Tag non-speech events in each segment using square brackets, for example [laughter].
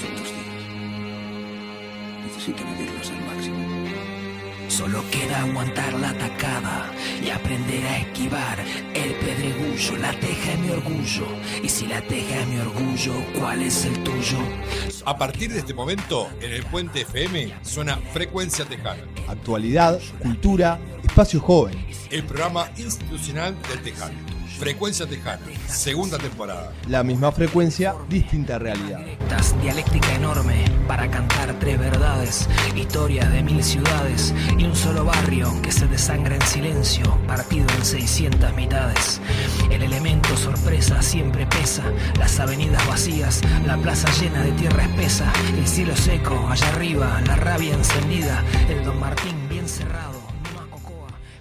Son días. Necesito vivirlos al máximo. Solo queda aguantar la atacada y aprender a esquivar el pedregullo. La teja es mi orgullo. Y si la teja es mi orgullo, ¿cuál es el tuyo? A partir de este momento, en el Puente FM suena Frecuencia Tejana, Actualidad, cultura, espacio joven. el programa institucional del Tejano. Frecuencia Tejana, segunda temporada. La misma frecuencia, distinta realidad. Dialéctica enorme para cantar tres verdades, historias de mil ciudades y un solo barrio que se desangra en silencio, partido en 600 mitades. El elemento sorpresa siempre pesa, las avenidas vacías, la plaza llena de tierra espesa, el cielo seco allá arriba, la rabia encendida, el Don Martín bien cerrado.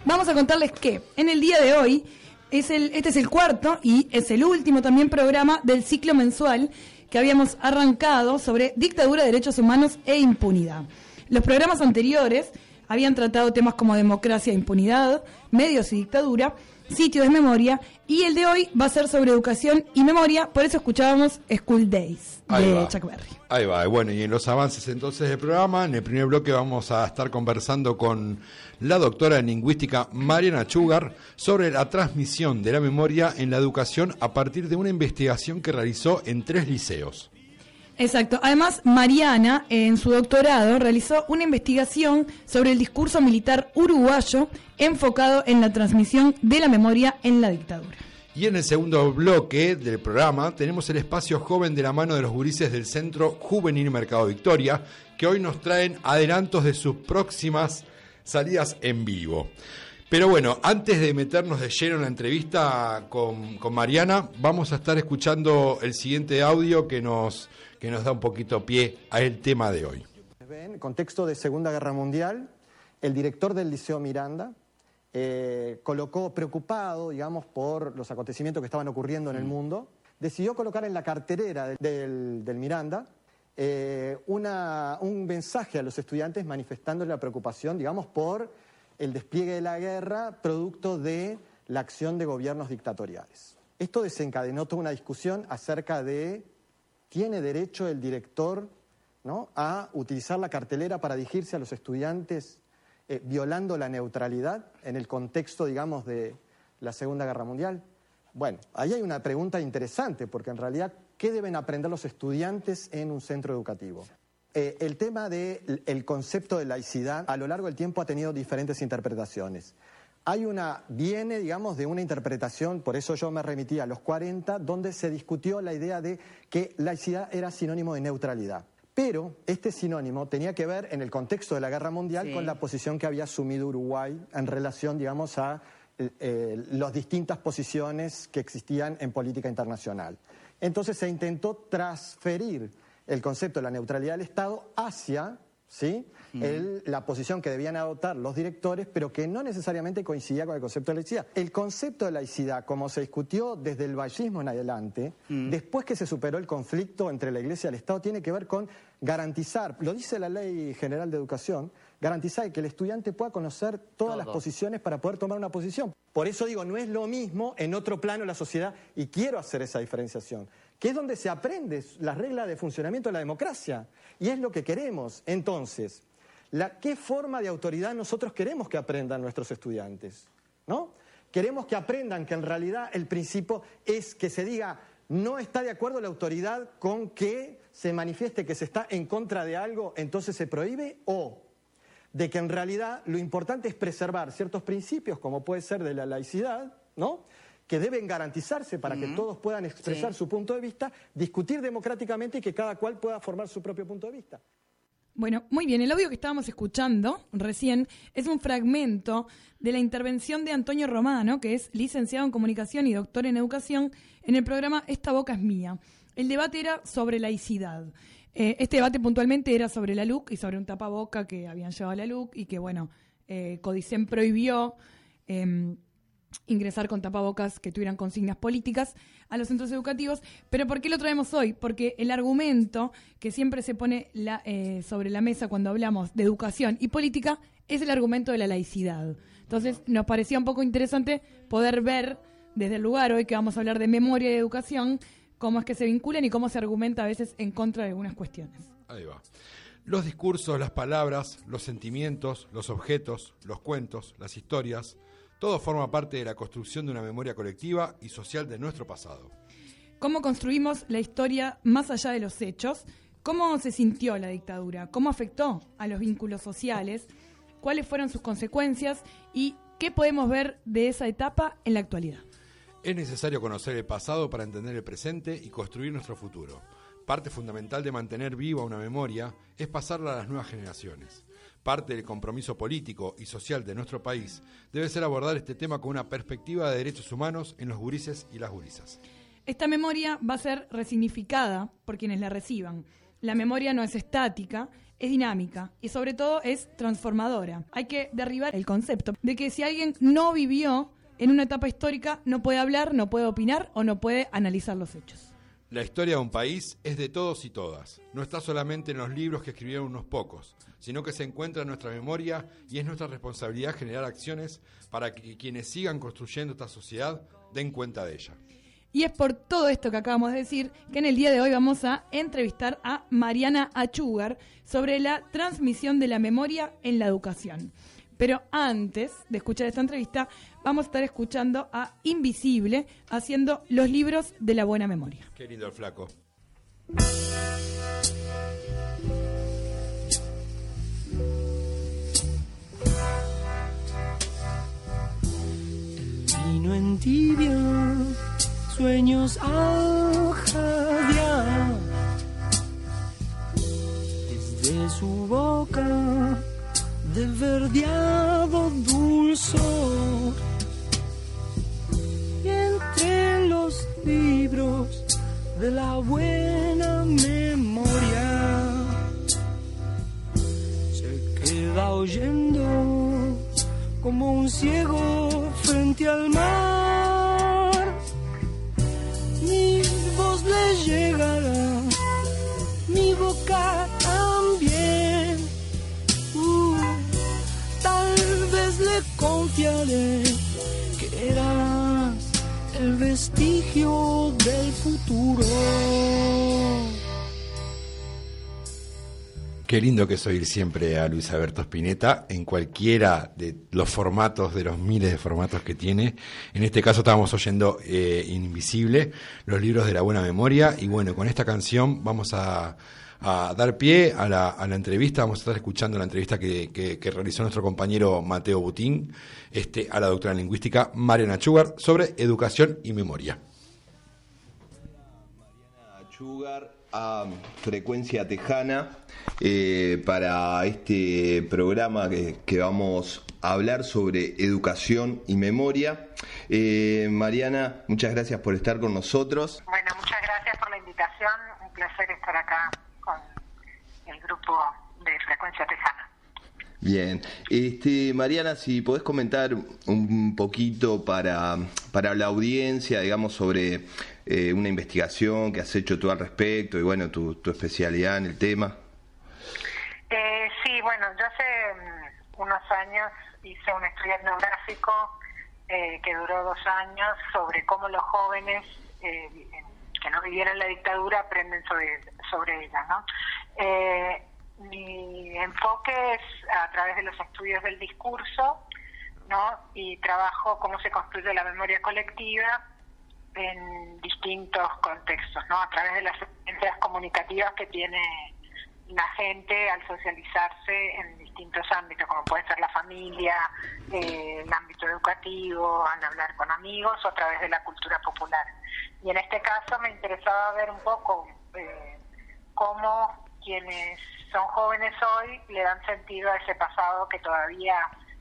Vamos a contarles que en el día de hoy, este es el cuarto y es el último también programa del ciclo mensual que habíamos arrancado sobre dictadura, derechos humanos e impunidad. Los programas anteriores habían tratado temas como democracia e impunidad, medios y dictadura, sitios de memoria, y el de hoy va a ser sobre educación y memoria, por eso escuchábamos School Days Ahí de va. Chuck Berry. Ahí va, bueno, y en los avances entonces del programa, en el primer bloque vamos a estar conversando con la doctora en lingüística Mariana Chugar sobre la transmisión de la memoria en la educación a partir de una investigación que realizó en tres liceos. Exacto. Además, Mariana, en su doctorado, realizó una investigación sobre el discurso militar uruguayo enfocado en la transmisión de la memoria en la dictadura. Y en el segundo bloque del programa tenemos el espacio joven de la mano de los gurises del Centro Juvenil Mercado Victoria, que hoy nos traen adelantos de sus próximas salidas en vivo. Pero bueno, antes de meternos de lleno en la entrevista con, con Mariana, vamos a estar escuchando el siguiente audio que nos, que nos da un poquito pie al tema de hoy. En contexto de Segunda Guerra Mundial, el director del Liceo Miranda eh, colocó, preocupado, digamos, por los acontecimientos que estaban ocurriendo en el mundo, decidió colocar en la carterera de- del, del Miranda eh, una- un mensaje a los estudiantes manifestándole la preocupación, digamos, por el despliegue de la guerra producto de la acción de gobiernos dictatoriales. Esto desencadenó toda una discusión acerca de ¿Tiene derecho el director ¿no? a utilizar la cartelera para dirigirse a los estudiantes eh, violando la neutralidad en el contexto, digamos, de la Segunda Guerra Mundial? Bueno, ahí hay una pregunta interesante, porque en realidad, ¿qué deben aprender los estudiantes en un centro educativo? Eh, el tema del concepto de laicidad a lo largo del tiempo ha tenido diferentes interpretaciones. Hay una, viene, digamos, de una interpretación, por eso yo me remití a los 40, donde se discutió la idea de que laicidad era sinónimo de neutralidad. Pero este sinónimo tenía que ver en el contexto de la guerra mundial Sí. con la posición que había asumido Uruguay en relación, digamos, a eh, eh, las distintas posiciones que existían en política internacional. Entonces se intentó transferir el concepto de la neutralidad del Estado hacia ¿sí? el- la posición que debían adoptar los directores, pero que no necesariamente coincidía con el concepto de laicidad. El concepto de laicidad, como se discutió desde el vallismo en adelante, después que se superó el conflicto entre la Iglesia y el Estado, tiene que ver con garantizar, lo dice la Ley General de Educación, garantizar que el estudiante pueda conocer todas las posiciones para poder tomar una posición. Por eso digo, no es lo mismo en otro plano de la sociedad, y quiero hacer esa diferenciación, que es donde se aprende las reglas de funcionamiento de la democracia, y es lo que queremos. Entonces, la, ¿qué forma de autoridad nosotros queremos que aprendan nuestros estudiantes? ¿No? Queremos que aprendan que en realidad el principio es que se diga, no está de acuerdo la autoridad con que se manifieste que se está en contra de algo, entonces se prohíbe, o de que en realidad lo importante es preservar ciertos principios, como puede ser de la laicidad, ¿no? Que deben garantizarse para que todos puedan expresar Sí. su punto de vista, discutir democráticamente y que cada cual pueda formar su propio punto de vista. Bueno, muy bien. El audio que estábamos escuchando recién es un fragmento de la intervención de Antonio Romano, que es licenciado en comunicación y doctor en educación, en el programa Esta boca es mía. El debate era sobre laicidad. Eh, este debate puntualmente era sobre la LUC y sobre un tapaboca que habían llevado a la LUC y que, bueno, eh, Codicen prohibió em, ingresar con tapabocas que tuvieran consignas políticas a los centros educativos. Pero ¿por qué lo traemos hoy? Porque el argumento que siempre se pone la- eh, sobre la mesa cuando hablamos de educación y política es el argumento de la laicidad. Entonces nos parecía un poco interesante poder ver desde el lugar, hoy que vamos a hablar de memoria y educación, cómo es que se vinculan y cómo se argumenta a veces en contra de algunas cuestiones. Ahí va. Los discursos, las palabras, los sentimientos, los objetos, los cuentos, las historias, todo forma parte de la construcción de una memoria colectiva y social de nuestro pasado. ¿Cómo construimos la historia más allá de los hechos? ¿Cómo se sintió la dictadura? ¿Cómo afectó a los vínculos sociales? ¿Cuáles fueron sus consecuencias? ¿Y qué podemos ver de esa etapa en la actualidad? Es necesario conocer el pasado para entender el presente y construir nuestro futuro. Parte fundamental de mantener viva una memoria es pasarla a las nuevas generaciones. Parte del compromiso político y social de nuestro país debe ser abordar este tema con una perspectiva de derechos humanos en los gurises y las gurisas. Esta memoria va a ser resignificada por quienes la reciban. La memoria no es estática, es dinámica y sobre todo es transformadora. Hay que derribar el concepto de que si alguien no vivió en una etapa histórica no puede hablar, no puede opinar o no puede analizar los hechos. La historia de un país es de todos y todas. No está solamente en los libros que escribieron unos pocos, sino que se encuentra en nuestra memoria y es nuestra responsabilidad generar acciones para que quienes sigan construyendo esta sociedad den cuenta de ella. Y es por todo esto que acabamos de decir que en el día de hoy vamos a entrevistar a Mariana Achugar sobre la transmisión de la memoria en la educación. Pero antes de escuchar esta entrevista, vamos a estar escuchando a Invisible haciendo los libros de la buena memoria. Qué lindo el flaco. Vino en tibia, sueños al jadear. Desde su boca de verdeado dulzor. Y entre los libros de la buena memoria se queda oyendo como un ciego frente al mar. Confiaré que eras el vestigio del futuro. Qué lindo que es oír siempre a Luis Alberto Spinetta en cualquiera de los formatos, de los miles de formatos que tiene. En este caso estábamos oyendo eh, Invisible, los libros de la buena memoria. Y bueno, con esta canción vamos a, a dar pie a la, a la, entrevista. Vamos a estar escuchando la entrevista que, que, que, realizó nuestro compañero Mateo Butín este, a la doctora en lingüística Mariana Chugar sobre educación y memoria. Mariana Chugar a Frecuencia Tejana eh, para este programa que, que, vamos a hablar sobre educación y memoria. Eh, Mariana, muchas gracias por estar con nosotros. Bueno, muchas gracias por la invitación. Un placer estar acá grupo de Frecuencia Tejana. Bien, este, Mariana, si podés comentar un poquito para, para la audiencia, digamos, sobre eh, una investigación que has hecho tú al respecto y bueno, tu, tu especialidad en el tema. Eh, sí, bueno, yo hace um, unos años hice un estudio etnográfico eh, que duró dos años sobre cómo los jóvenes eh, que no vivieran la dictadura aprenden sobre, sobre ella, ¿no? mi enfoque es a través de los estudios del discurso, ¿no? Y trabajo cómo se construye la memoria colectiva en distintos contextos, ¿no? A través de las experiencias comunicativas que tiene la gente al socializarse en distintos ámbitos, como puede ser la familia, eh, el ámbito educativo, al hablar con amigos o a través de la cultura popular. Y en este caso me interesaba ver un poco eh, cómo quienes son jóvenes hoy le dan sentido a ese pasado que todavía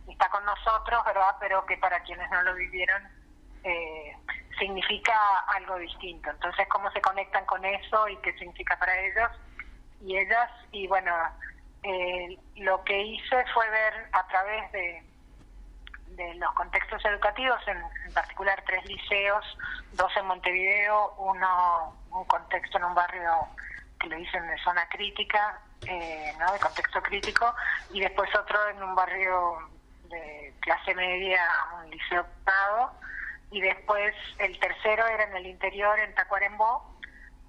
está con nosotros, ¿verdad? Pero que para quienes no lo vivieron eh, significa algo distinto. Entonces, ¿cómo se conectan con eso y qué significa para ellos y ellas? Y bueno, eh, lo que hice fue ver a través de, los contextos educativos, en, particular tres liceos, dos en Montevideo, uno un contexto en un barrio que le dicen de zona crítica, eh, ¿no? de contexto crítico, y después otro en un barrio de clase media, un liceo privado, y después el tercero era en el interior, en Tacuarembó,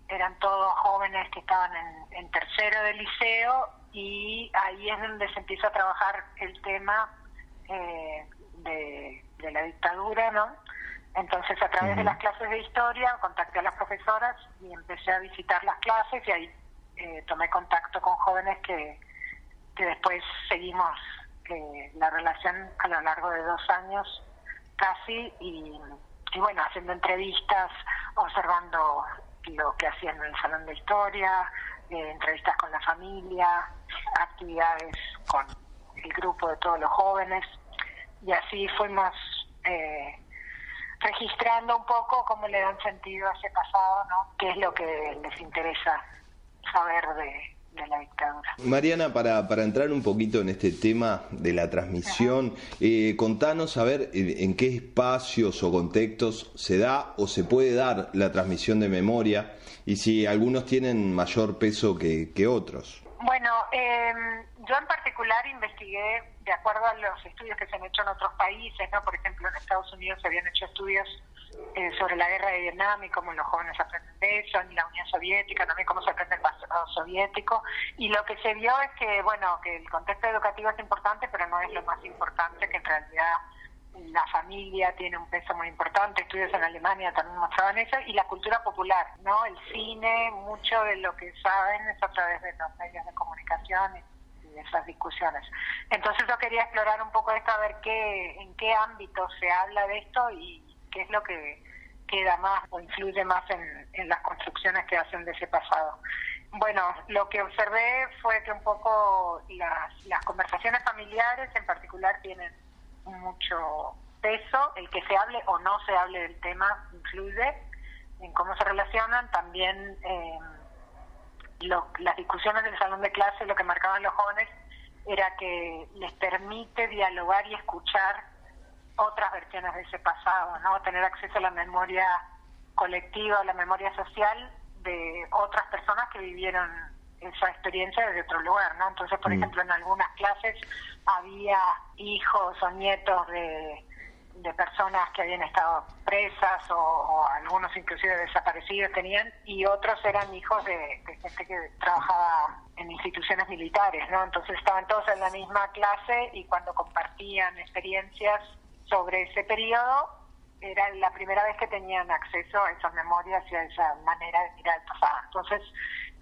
eran todos jóvenes que estaban en, en tercero de liceo y ahí es donde se empieza a trabajar el tema eh, de, de la dictadura, ¿no? Entonces, a través de las clases de historia, contacté a las profesoras y empecé a visitar las clases y ahí eh, tomé contacto con jóvenes que, que después seguimos eh, la relación a lo largo de dos años casi y, y bueno, haciendo entrevistas, observando lo que hacían en el salón de historia, eh, entrevistas con la familia, actividades con el grupo de todos los jóvenes y así fuimos eh, registrando un poco cómo le dan sentido a ese pasado, ¿no? qué es lo que les interesa saber de, de la dictadura. Mariana, para, para entrar un poquito en este tema de la transmisión, eh, contanos a ver en, en qué espacios o contextos se da o se puede dar la transmisión de memoria y si algunos tienen mayor peso que, que otros. Bueno, eh, yo en particular investigué de acuerdo a los estudios que se han hecho en otros países, ¿no? Por ejemplo, en Estados Unidos se habían hecho estudios eh, sobre la guerra de Vietnam y cómo los jóvenes aprenden de eso, en la Unión Soviética también cómo se aprende el pasado soviético. Y lo que se vio es que, bueno, que el contexto educativo es importante, pero no es lo más importante, que en realidad la familia tiene un peso muy importante, estudios en Alemania también mostraban eso, y la cultura popular, ¿no? El cine, mucho de lo que saben es a través de los medios de comunicación esas discusiones. Entonces yo quería explorar un poco esto, a ver qué, en qué ámbito se habla de esto y qué es lo que queda más o influye más en, en las construcciones que hacen de ese pasado. Bueno, lo que observé fue que un poco las, las conversaciones familiares en particular tienen mucho peso, el que se hable o no se hable del tema influye en cómo se relacionan, también eh, lo, las discusiones del salón de clase, lo que marcaban los jóvenes era que les permite dialogar y escuchar otras versiones de ese pasado, ¿no? Tener acceso a la memoria colectiva, a la memoria social de otras personas que vivieron esa experiencia desde otro lugar, ¿no? Entonces, por Mm. ejemplo, en algunas clases había hijos o nietos de, de personas que habían estado presas o, algunos inclusive desaparecidos tenían y otros eran hijos de, de gente que trabajaba en instituciones militares, ¿no? Entonces estaban todos en la misma clase y cuando compartían experiencias sobre ese periodo era la primera vez que tenían acceso a esas memorias y a esa manera de mirar el pasado. Entonces,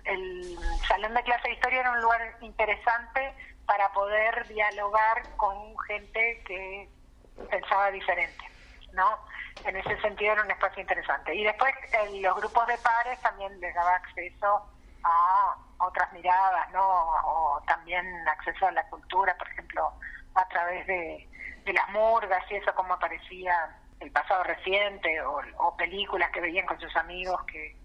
el salón de clase de historia era un lugar interesante para poder dialogar con gente que pensaba diferente, ¿no? En ese sentido era un espacio interesante. Y después eh, los grupos de pares también les daba acceso a otras miradas, ¿no? O también acceso a la cultura, por ejemplo, a través de, de las murgas y eso, cómo aparecía el pasado reciente, o, o películas que veían con sus amigos que,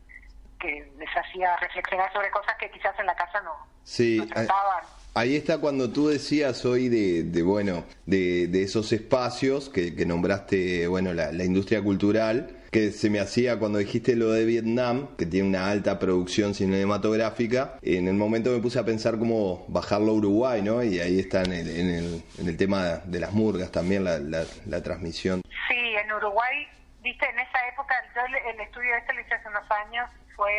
que les hacía reflexionar sobre cosas que quizás en la casa no, Sí, no trataban. Ahí está cuando tú decías hoy de, de bueno, de, de esos espacios que, que nombraste, bueno, la, industria cultural, que se me hacía cuando dijiste lo de Vietnam, que tiene una alta producción cinematográfica, en el momento me puse a pensar cómo bajarlo a Uruguay, ¿no? Y ahí está en el, en el, en el tema de las murgas también la, la, la transmisión. Sí, en Uruguay, viste, en esa época, yo el, el estudio este lo hice hace unos años, fue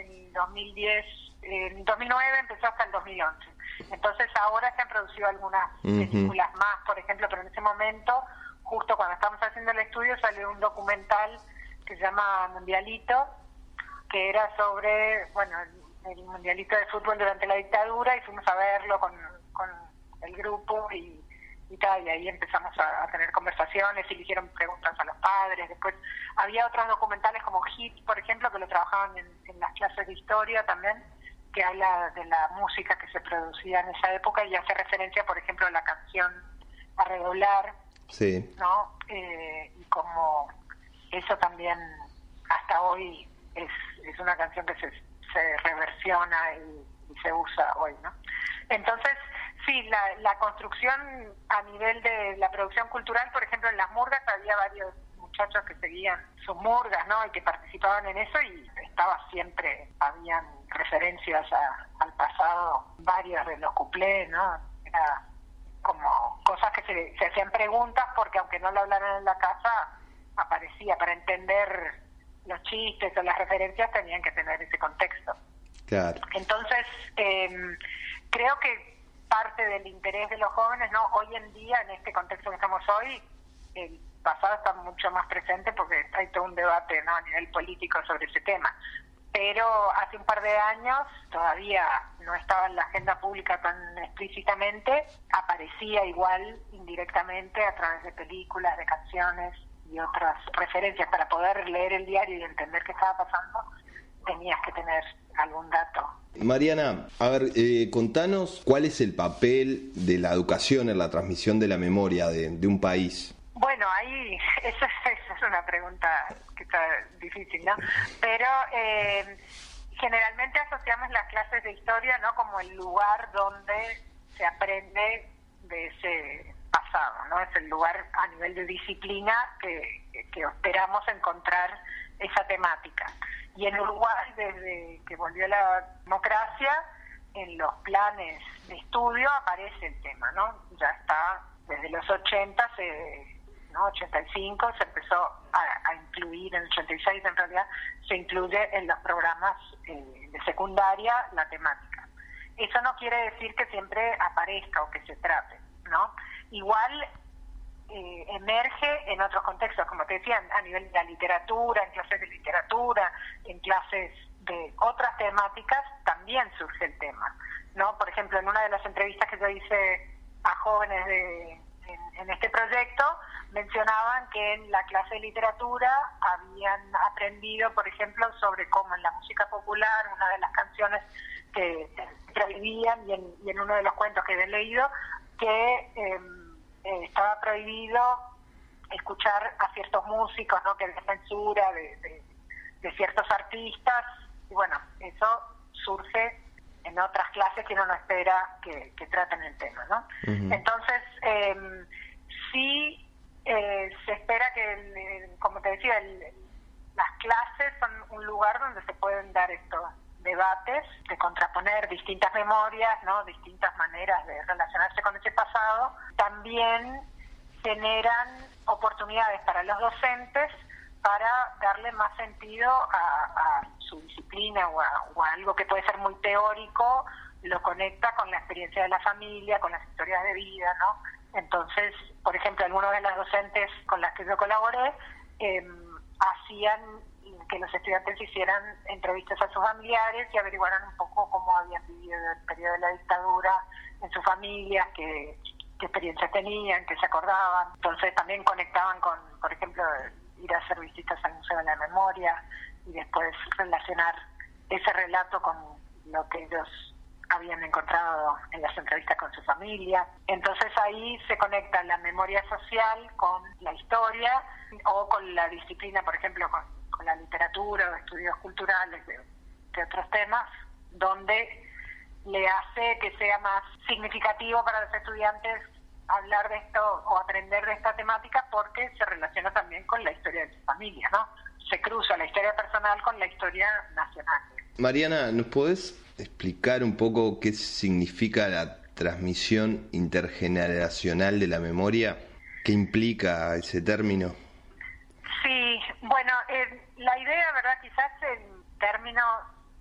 en 2010, en 2009 empezó hasta el 2011. Entonces ahora se han producido algunas películas más, por ejemplo, pero en ese momento, justo cuando estábamos haciendo el estudio, salió un documental que se llama Mundialito, que era sobre, bueno, el, el Mundialito de fútbol durante la dictadura y fuimos a verlo con, con el grupo y, y tal, y ahí empezamos a, a tener conversaciones y le hicieron preguntas a los padres. Después había otros documentales como Hit, por ejemplo, que lo trabajaban en, en las clases de historia también, que habla de la música que se producía en esa época y hace referencia, por ejemplo, a la canción A Redoblar, Sí. ¿no? Eh, y como eso también hasta hoy es, es una canción que se, se reversiona y, y se usa hoy, ¿no? Entonces, sí, la, la construcción a nivel de la producción cultural, por ejemplo, en las murgas había varios muchachos que seguían sus murgas, ¿no? Y que participaban en eso y estaba siempre, habían referencias a- al pasado, varios de los cuplés, ¿no? Era como cosas que se, se hacían preguntas porque aunque no lo hablaran en la casa, aparecía, para entender los chistes o las referencias tenían que tener ese contexto. Claro. Entonces, eh, creo que parte del interés de los jóvenes, ¿no? Hoy en día, en este contexto que estamos hoy, el pasado está mucho más presente porque hay todo un debate ¿no? a nivel político sobre ese tema. Pero hace un par de años todavía no estaba en la agenda pública tan explícitamente, aparecía igual indirectamente a través de películas, de canciones y otras referencias para poder leer el diario y entender qué estaba pasando, tenías que tener algún dato. Mariana, a ver, eh, contanos cuál es el papel de la educación en la transmisión de la memoria de, de un país. Bueno, ahí [laughs] esa, esa, es una pregunta que está difícil, ¿no? Pero eh, generalmente asociamos las clases de historia, ¿no? Como el lugar donde se aprende de ese pasado, ¿no? Es el lugar a nivel de disciplina que, que esperamos encontrar esa temática. Y en Uruguay, desde que volvió la democracia, en los planes de estudio aparece el tema, ¿no? Ya está, desde los 80, se, ¿no? 85, se empezó a, incluir, en el 86 en realidad, se incluye en los programas eh, de secundaria la temática. Eso no quiere decir que siempre aparezca o que se trate, ¿no? Igual eh, emerge en otros contextos, como te decía, a nivel de la literatura, en clases de literatura, en clases de otras temáticas, también surge el tema. ¿no? Por ejemplo, en una de las entrevistas que yo hice a jóvenes de, en este proyecto, mencionaban que en la clase de literatura habían aprendido, por ejemplo, sobre cómo en la música popular, una de las canciones que prohibían, y en, y en uno de los cuentos que he leído, que... Eh, eh, estaba prohibido escuchar a ciertos músicos, ¿no? que había censura de, de, de, ciertos artistas, y bueno, eso surge en otras clases que uno no espera que, que traten el tema, ¿no? Uh -huh. Entonces, eh, sí eh, se espera que, el, como te decía, el, las clases son un lugar donde se pueden dar estos debates, de contraponer distintas memorias, ¿no? distintas maneras de relacionarse con ese pasado, también generan oportunidades para los docentes para darle más sentido a, a su disciplina o a, o a, algo que puede ser muy teórico, lo conecta con la experiencia de la familia, con las historias de vida, ¿no? Entonces, por ejemplo, algunos de las docentes con las que yo colaboré eh, hacían que los estudiantes hicieran entrevistas a sus familiares y averiguaran un poco cómo habían vivido el periodo de la dictadura en sus familias, qué, qué experiencias tenían, qué se acordaban. Entonces también conectaban con, por ejemplo, ir a hacer visitas al Museo de la Memoria y después relacionar ese relato con lo que ellos habían encontrado en las entrevistas con su familia. Entonces ahí se conecta la memoria social con la historia o con la disciplina, por ejemplo, con, la literatura o estudios culturales de, otros temas, donde le hace que sea más significativo para los estudiantes hablar de esto o aprender de esta temática porque se relaciona también con la historia de su familia, ¿no? Se cruza la historia personal con la historia nacional. Mariana, ¿nos podés explicar un poco qué significa la transmisión intergeneracional de la memoria? ¿Qué implica ese término? Sí, bueno, eh, la idea, ¿verdad? Quizás el término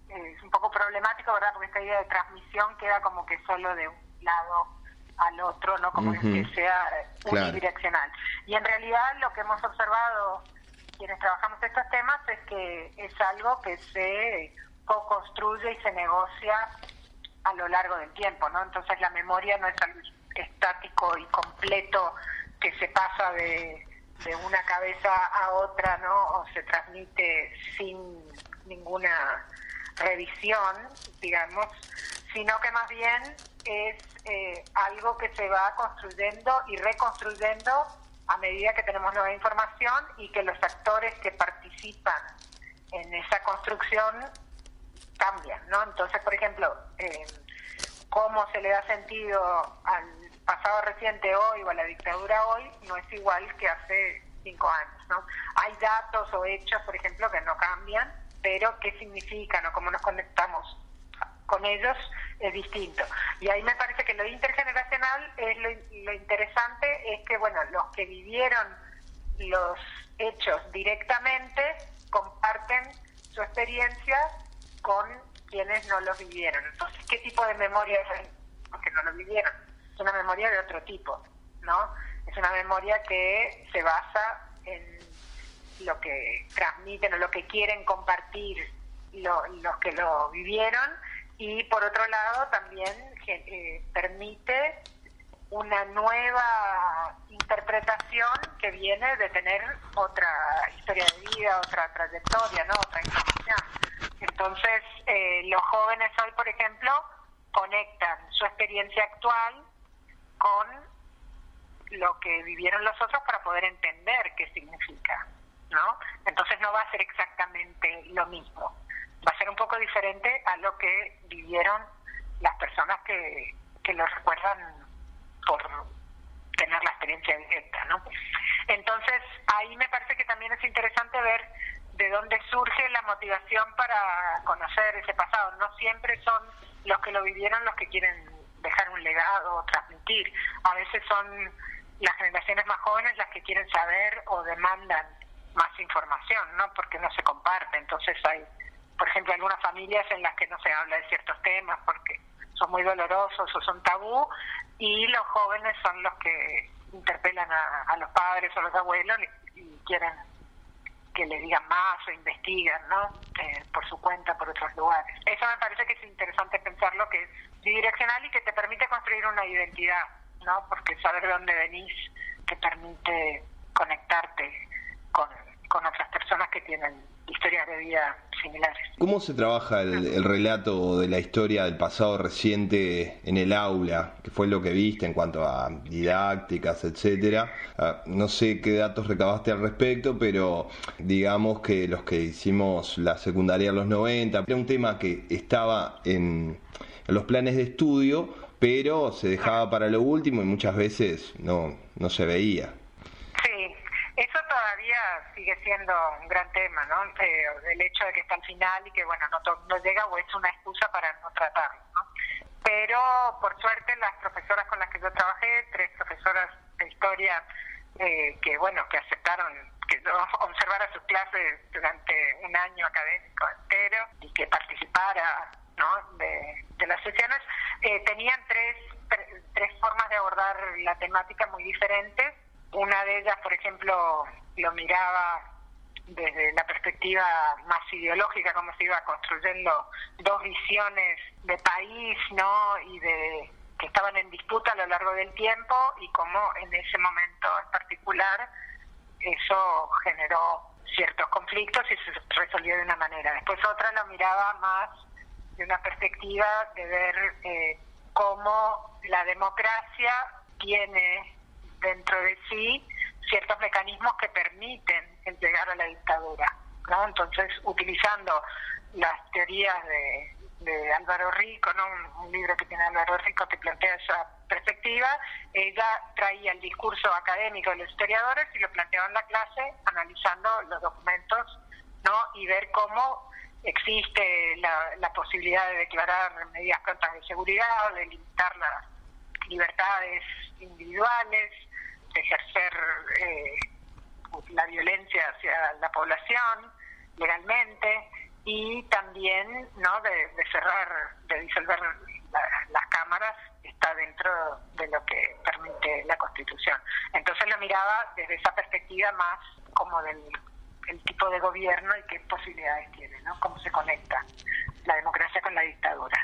eh, es un poco problemático, ¿verdad? Porque esta idea de transmisión queda como que solo de un lado al otro, ¿no? Como uh -huh. que sea unidireccional. Claro. Y en realidad lo que hemos observado quienes trabajamos estos temas es que es algo que se co-construye y se negocia a lo largo del tiempo, ¿no? Entonces la memoria no es algo estático y completo que se pasa de, una cabeza a otra, ¿no? O se transmite sin ninguna revisión, digamos, sino que más bien es eh, algo que se va construyendo y reconstruyendo a medida que tenemos nueva información y que los actores que participan en esa construcción cambian, ¿no? Entonces, por ejemplo, eh, cómo se le da sentido al pasado reciente hoy o a la dictadura hoy no es igual que hace cinco años, ¿no? Hay datos o hechos, por ejemplo, que no cambian, pero qué significan o cómo nos conectamos con ellos es distinto. Y ahí me parece que lo intergeneracional es lo interesante, es que, bueno, los que vivieron los hechos directamente, comparten su experiencia con quienes no los vivieron. Entonces, ¿qué tipo de memoria es los que no lo vivieron? Es una memoria de otro tipo, ¿no? Es una memoria que se basa en lo que transmiten o lo que quieren compartir los que lo vivieron y por otro lado también eh, permite una nueva interpretación que viene de tener otra historia de vida, otra trayectoria, ¿no? otra información. Entonces, eh, los jóvenes hoy, por ejemplo, conectan su experiencia actual con lo que vivieron los otros para poder entender qué significa, ¿no? Entonces no va a ser exactamente lo mismo, va a ser un poco diferente a lo que vivieron las personas que, que lo recuerdan por tener la experiencia directa, ¿no? Entonces, ahí me parece que también es interesante ver de dónde surge la motivación para conocer ese pasado. No siempre son los que lo vivieron los que quieren dejar un legado o transmitir. A veces son las generaciones más jóvenes las que quieren saber o demandan más información, ¿no? Porque no se comparte. Entonces hay, por ejemplo, algunas familias en las que no se habla de ciertos temas porque son muy dolorosos o son tabú y los jóvenes son los que interpelan a, los padres o los abuelos y, quieren que le digan más o investigan, ¿no? Eh, por su cuenta, por otros lugares. Eso me parece que es interesante pensarlo, que es bidireccional y que te permite construir una identidad, ¿no? Porque saber de dónde venís te permite conectarte con, con otras personas que tienen historias de vida similares. ¿Cómo se trabaja el, relato de la historia del pasado reciente en el aula? ¿Qué fue lo que viste en cuanto a didácticas, etcétera? Ah, no sé qué datos recabaste al respecto, pero digamos que los que hicimos la secundaria en los 90, era un tema que estaba en los planes de estudio, pero se dejaba para lo último y muchas veces no, no se veía sigue siendo un gran tema, ¿no? Eh, el hecho de que está al final y que, bueno, no, no llega o es una excusa para no tratarlo, ¿no? Pero, por suerte, las profesoras con las que yo trabajé, tres profesoras de historia eh, que, bueno, que aceptaron que yo [laughs] observara sus clases durante un año académico entero y que participara, ¿no?, de, las sesiones, eh, tenían tres, tres formas de abordar la temática muy diferentes. Una de ellas, por ejemplo, lo miraba desde la perspectiva más ideológica, cómo se iba construyendo dos visiones de país, ¿no? Y de que estaban en disputa a lo largo del tiempo y cómo en ese momento en particular eso generó ciertos conflictos y se resolvió de una manera. Después otra lo miraba más de una perspectiva de ver eh, cómo la democracia tiene dentro de sí ciertos mecanismos que permiten el llegar a la dictadura. ¿no? Entonces, utilizando las teorías de, de Álvaro Rico, ¿no? un, libro que tiene Álvaro Rico que plantea esa perspectiva, ella traía el discurso académico de los historiadores y lo planteaba en la clase analizando los documentos ¿no? y ver cómo existe la, posibilidad de declarar medidas prontas de seguridad, de limitar las libertades individuales, ejercer eh, la violencia hacia la población legalmente y también no de, cerrar, de disolver las cámaras está dentro de lo que permite la Constitución. Entonces lo miraba desde esa perspectiva más como del el tipo de gobierno y qué posibilidades tiene, ¿no? Cómo se conecta la democracia con la dictadura.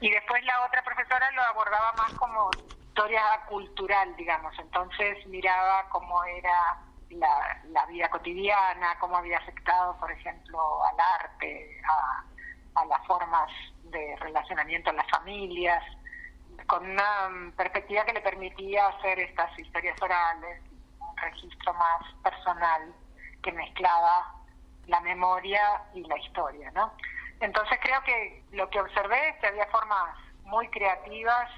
Y después la otra profesora lo abordaba más como historia cultural, digamos. Entonces miraba cómo era la, vida cotidiana, cómo había afectado, por ejemplo, al arte, a, a las formas de relacionamiento en las familias, con una perspectiva que le permitía hacer estas historias orales, un registro más personal que mezclaba la memoria y la historia, ¿no? Entonces creo que lo que observé es que había formas muy creativas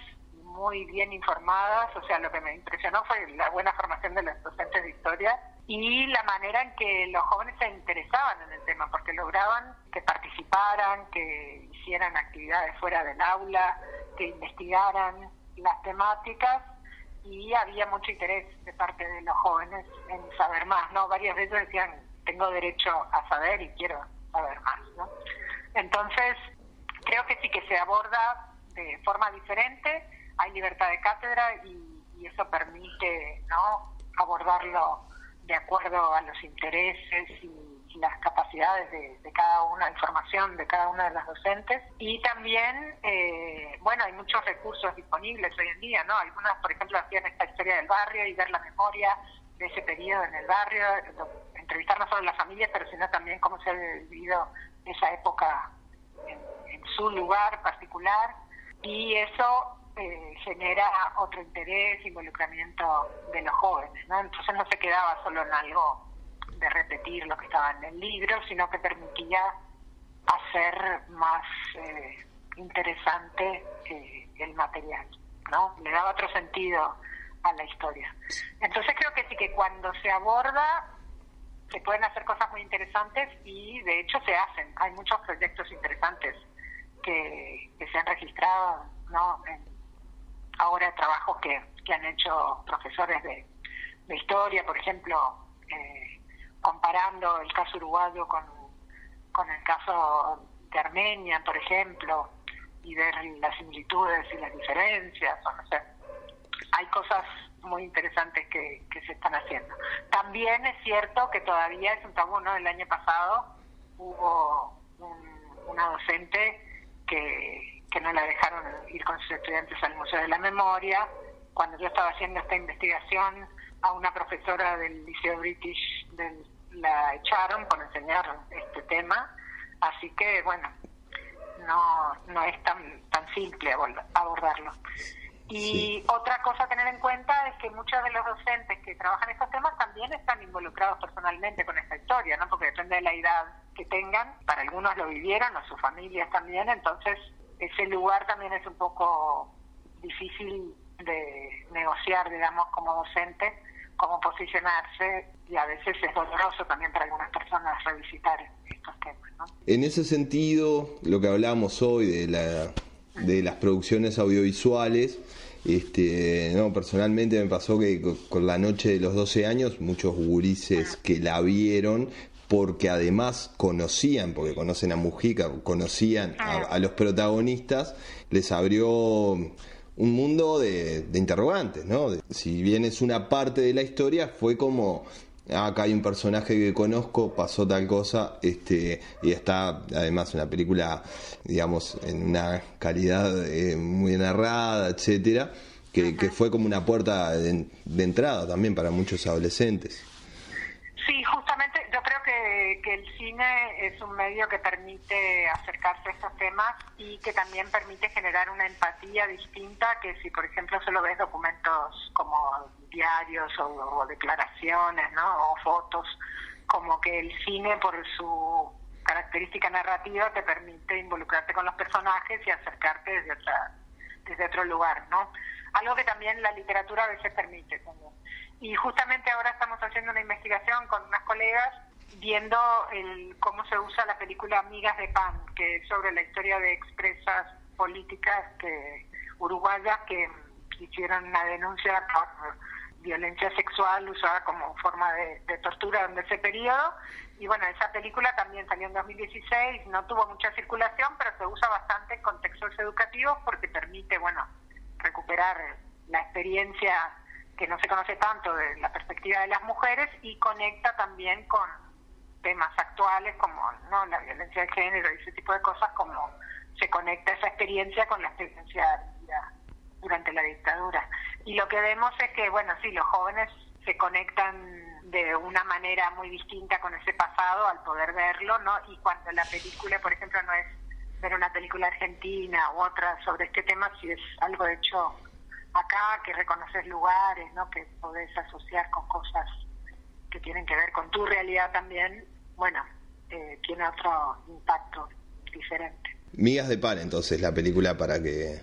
muy bien informadas, o sea, lo que me impresionó fue la buena formación de los docentes de historia y la manera en que los jóvenes se interesaban en el tema, porque lograban que participaran, que hicieran actividades fuera del aula, que investigaran las temáticas y había mucho interés de parte de los jóvenes en saber más, ¿no? Varias veces decían, tengo derecho a saber y quiero saber más, ¿no? Entonces, creo que sí que se aborda de forma diferente, hay libertad de cátedra y, eso permite, ¿no? Abordarlo de acuerdo a los intereses y las capacidades de, cada una, información de cada una de las docentes. Y también, eh, bueno, hay muchos recursos disponibles hoy en día, ¿no? Algunas, por ejemplo, hacían esta historia del barrio y ver la memoria de ese periodo en el barrio, entrevistar no solo a las familias, pero sino también cómo se ha vivido esa época en, en su lugar particular. Y eso eh, genera otro interés, involucramiento de los jóvenes, ¿no? Entonces no se quedaba solo en algo de repetir lo que estaba en el libro, sino que permitía hacer más eh, interesante eh, el material, ¿no? Le daba otro sentido a la historia. Entonces creo que sí que cuando se aborda se pueden hacer cosas muy interesantes y de hecho se hacen. Hay muchos proyectos interesantes que, que se han registrado, ¿no? En, ahora trabajos que, que han hecho profesores de, de historia, por ejemplo, eh, comparando el caso uruguayo con, con el caso de Armenia, por ejemplo, y ver las similitudes y las diferencias, o no sé. Hay cosas muy interesantes que, que se están haciendo. También es cierto que todavía es un tabú, ¿no? El año pasado hubo un, una docente que, que no la dejaron ir con sus estudiantes al Museo de la Memoria. Cuando yo estaba haciendo esta investigación, a una profesora del Liceo British del, la echaron por enseñar este tema. Así que, bueno, no, no es tan, tan simple abordarlo. Y sí. otra cosa a tener en cuenta es que muchos de los docentes que trabajan estos temas también están involucrados personalmente con esta historia, ¿no? Porque depende de la edad que tengan, para algunos lo vivieron, o sus familias también, entonces ese lugar también es un poco difícil de negociar, digamos, como docente, cómo posicionarse y a veces es doloroso también para algunas personas revisitar estos temas. ¿no? En ese sentido, lo que hablábamos hoy de, la, de las producciones audiovisuales, este, no, personalmente me pasó que con la noche de los 12 años, muchos gurises que la vieron porque además conocían, porque conocen a Mujica, conocían a, a los protagonistas, les abrió un mundo de, de interrogantes, ¿no? De, si bien es una parte de la historia, fue como ah, acá hay un personaje que conozco, pasó tal cosa, este, y está además una película, digamos, en una calidad eh, muy narrada, etcétera, que, que, fue como una puerta de, de, entrada también para muchos adolescentes. Sí, justamente yo creo que, que el cine es un medio que permite acercarse a estos temas y que también permite generar una empatía distinta que si, por ejemplo, solo ves documentos como diarios o, o declaraciones, ¿no? O fotos, como que el cine por su característica narrativa te permite involucrarte con los personajes y acercarte desde otra desde otro lugar, ¿no? Algo que también la literatura a veces permite. Como, y justamente ahora estamos haciendo una investigación con unas colegas viendo el, cómo se usa la película Amigas de Pan, que es sobre la historia de expresas políticas que uruguayas que hicieron una denuncia por violencia sexual usada como forma de, de tortura en ese periodo. Y bueno, esa película también salió en 2016, no tuvo mucha circulación, pero se usa bastante en contextos educativos porque permite, bueno, recuperar la experiencia que no se conoce tanto de la perspectiva de las mujeres y conecta también con temas actuales como no la violencia de género y ese tipo de cosas como se conecta esa experiencia con la experiencia durante la dictadura. Y lo que vemos es que bueno sí los jóvenes se conectan de una manera muy distinta con ese pasado al poder verlo no y cuando la película por ejemplo no es ver una película argentina u otra sobre este tema si es algo hecho acá, que reconoces lugares, ¿no? que podés asociar con cosas que tienen que ver con tu realidad también, bueno, eh, tiene otro impacto diferente. Migas de pan, entonces, la película para que,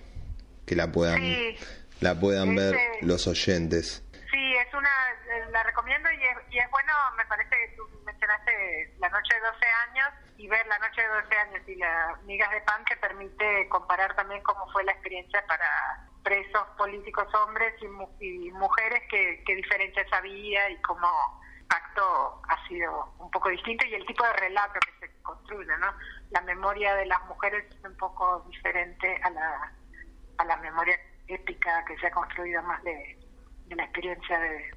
que la puedan, sí, la puedan ver eh, los oyentes. Sí, es una, la recomiendo y es, y es bueno, me parece que tú mencionaste La Noche de 12 años y ver La Noche de 12 años y la Migas de Pan que permite comparar también cómo fue la experiencia para presos políticos hombres y, mu- y mujeres, qué, qué diferencias había y cómo acto ha sido un poco distinto y el tipo de relato que se construye, ¿no? La memoria de las mujeres es un poco diferente a la, a la memoria épica que se ha construido más de, la experiencia de,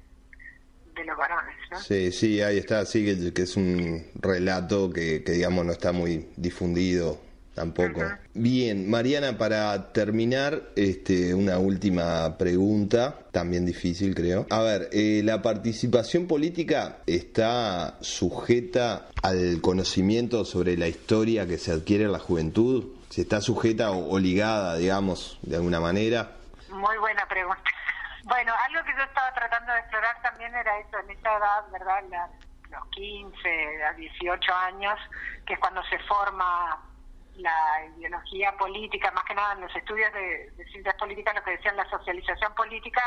de los varones, ¿no? Sí, sí, ahí está, sí, que, que es un relato que, que, digamos no está muy difundido tampoco. Bien, Mariana, para terminar, este, una última pregunta, también difícil creo. A ver, eh, ¿la participación política está sujeta al conocimiento sobre la historia que se adquiere en la juventud? ¿Si está sujeta o, o ligada, digamos, de alguna manera? Muy buena pregunta. [laughs] Bueno, algo que yo estaba tratando de explorar también era eso, en esa edad, ¿verdad? La- los 15 a 18 años, que es cuando se forma la ideología política, más que nada en los estudios de, ciencias políticas, lo que decían la socialización política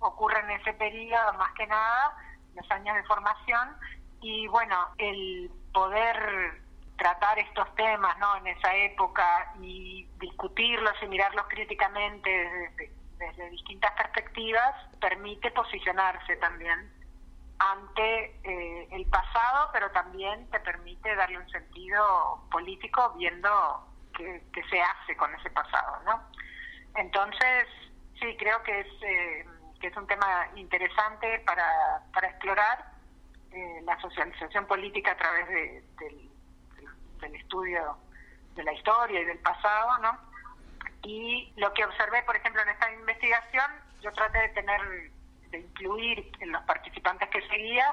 ocurre en ese periodo, más que nada, los años de formación, y bueno, el poder tratar estos temas ¿no? en esa época y discutirlos y mirarlos críticamente desde distintas perspectivas permite posicionarse también ante eh, el pasado, pero también te permite darle un sentido político viendo qué, se hace con ese pasado, ¿no? Entonces, sí, creo que es, eh, que es un tema interesante para, para explorar eh, la socialización política a través de- del, del estudio de la historia y del pasado, ¿no? Y lo que observé, por ejemplo, en esta investigación, yo traté de tener, de incluir en los participantes que seguía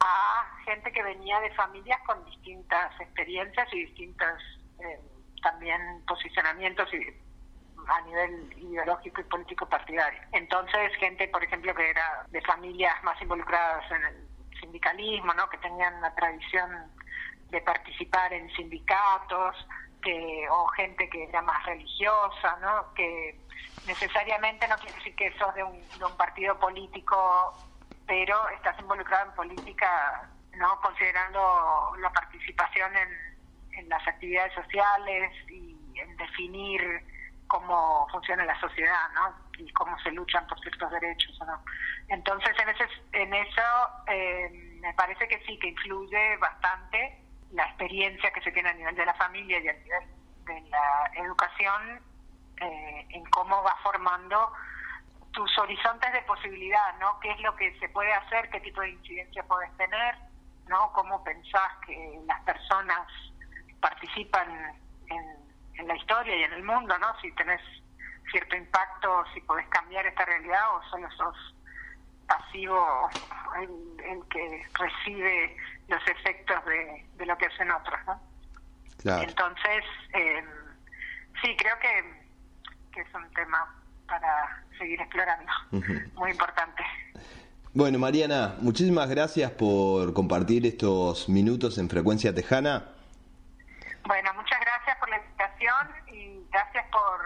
a gente que venía de familias con distintas experiencias y distintos eh, también posicionamientos a nivel ideológico y político partidario. Entonces, gente, por ejemplo, que era de familias más involucradas en el sindicalismo, ¿no? que tenían una tradición de participar en sindicatos, que, o gente que era más religiosa, ¿no? que necesariamente no quiere decir que sos de un, de un partido político, pero estás involucrado en política, no considerando la participación en, las actividades sociales y en definir cómo funciona la sociedad, ¿no? Y cómo se luchan por ciertos derechos, ¿o ¿no? Entonces, en ese, en eso eh, me parece que sí que influye bastante la experiencia que se tiene a nivel de la familia y a nivel de la educación eh, en cómo va formando tus horizontes de posibilidad, ¿no? ¿Qué es lo que se puede hacer? ¿Qué tipo de incidencia puedes tener? ¿No? ¿Cómo pensás que las personas participan en, en la historia y en el mundo, ¿no? Si tenés cierto impacto, si podés cambiar esta realidad o solo sos pasivo el, el que recibe los efectos de, de lo que hacen otros, ¿no? Claro. Entonces, eh, sí, creo que, que es un tema para seguir explorando, muy importante. Bueno, Mariana, muchísimas gracias por compartir estos minutos en Frecuencia Tejana. Bueno, muchas gracias por la invitación y gracias por,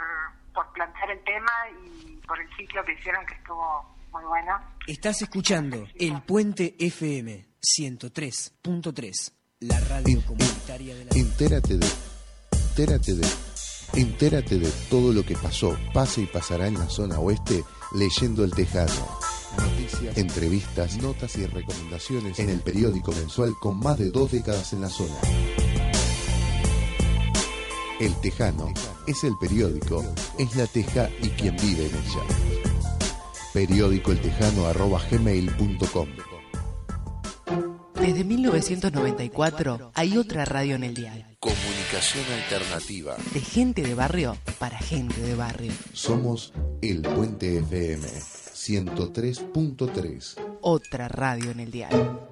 por plantear el tema y por el ciclo que hicieron que estuvo muy bueno. Estás escuchando El Puente FM 103.3, la radio comunitaria de la Entérate de, entérate de, entérate de todo lo que pasó, pasa y pasará en la zona oeste leyendo El Tejano. Noticias, entrevistas, notas y recomendaciones en el periódico mensual con más de dos décadas en la zona. El Tejano es el periódico, es la teja y quien vive en ella. Periódicoeltejano.gmail.com Desde 1994 hay otra radio en el dial. Comunicación alternativa. De gente de barrio para gente de barrio. Somos El Puente FM 103.3. Otra radio en el dial.